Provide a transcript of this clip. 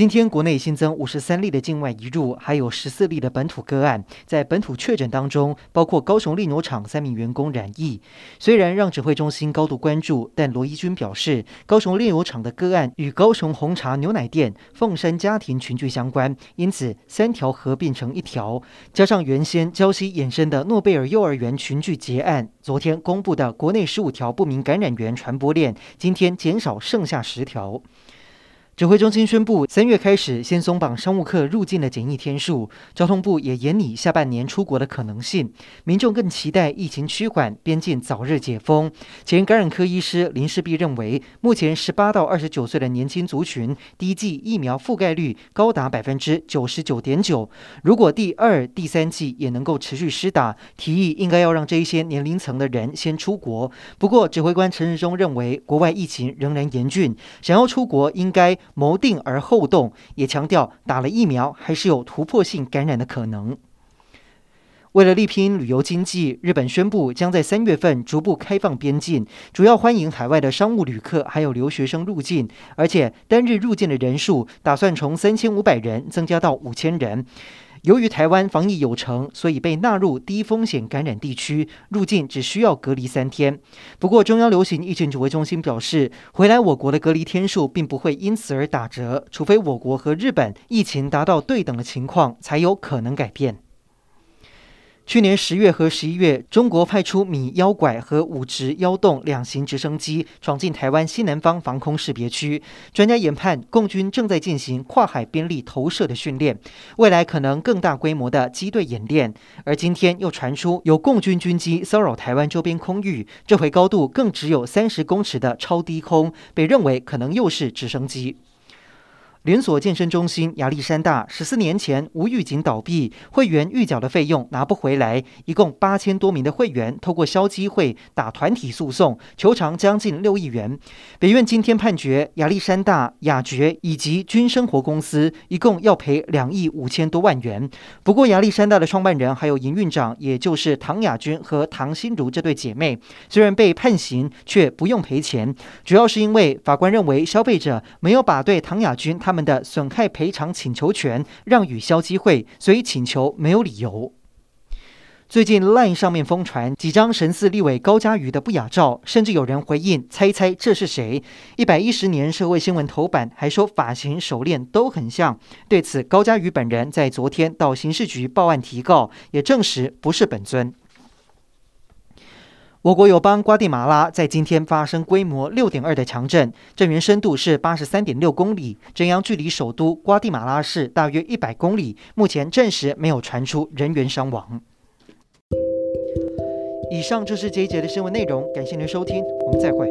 今天国内新增五十三例的境外移入，还有十四例的本土个案。在本土确诊当中，包括高雄利牛场三名员工染疫。虽然让指挥中心高度关注，但罗伊军表示，高雄利牛场的个案与高雄红茶牛奶店、凤山家庭群聚相关，因此三条合并成一条。加上原先礁溪衍生的诺贝尔幼儿园群聚结案，昨天公布的国内十五条不明感染源传播链，今天减少剩下十条。指挥中心宣布，三月开始先松绑商务客入境的检疫天数，交通部也研拟下半年出国的可能性。民众更期待疫情趋缓，边境早日解封。前感染科医师林世璧认为，目前十八到二十九岁的年轻族群，第一季疫苗覆盖率高达百分之九十九点九。如果第二、第三季也能够持续施打，提议应该要让这一些年龄层的人先出国。不过，指挥官陈时中认为，国外疫情仍然严峻，想要出国应该。谋定而后动，也强调打了疫苗还是有突破性感染的可能。为了力拼旅游经济，日本宣布将在三月份逐步开放边境，主要欢迎海外的商务旅客还有留学生入境，而且单日入境的人数打算从三千五百人增加到五千人。由于台湾防疫有成，所以被纳入低风险感染地区，入境只需要隔离三天。不过，中央流行疫情指挥中心表示，回来我国的隔离天数并不会因此而打折，除非我国和日本疫情达到对等的情况，才有可能改变。去年十月和十一月，中国派出米幺拐和武直幺洞两型直升机闯进台湾西南方防空识别区。专家研判，共军正在进行跨海边力投射的训练，未来可能更大规模的机队演练。而今天又传出有共军军机骚扰台湾周边空域，这回高度更只有三十公尺的超低空，被认为可能又是直升机。连锁健身中心亚历山大十四年前无预警倒闭，会员预缴的费用拿不回来，一共八千多名的会员透过消基会打团体诉讼，求偿将近六亿元。北院今天判决亚历山大、雅爵以及军生活公司一共要赔两亿五千多万元。不过亚历山大的创办人还有营运长，也就是唐雅君和唐心如这对姐妹，虽然被判刑，却不用赔钱，主要是因为法官认为消费者没有把对唐雅君他们的损害赔偿请求权让与消机会，所以请求没有理由。最近 LINE 上面疯传几张神似立委高嘉瑜的不雅照，甚至有人回应猜猜这是谁？一百一十年社会新闻头版还说发型手链都很像。对此，高嘉瑜本人在昨天到刑事局报案提告，也证实不是本尊。我国友邦瓜地马拉在今天发生规模六点二的强震，震源深度是八十三点六公里，震央距离首都瓜地马拉市大约一百公里。目前暂时没有传出人员伤亡。以上就是这一节的新闻内容，感谢您收听，我们再会。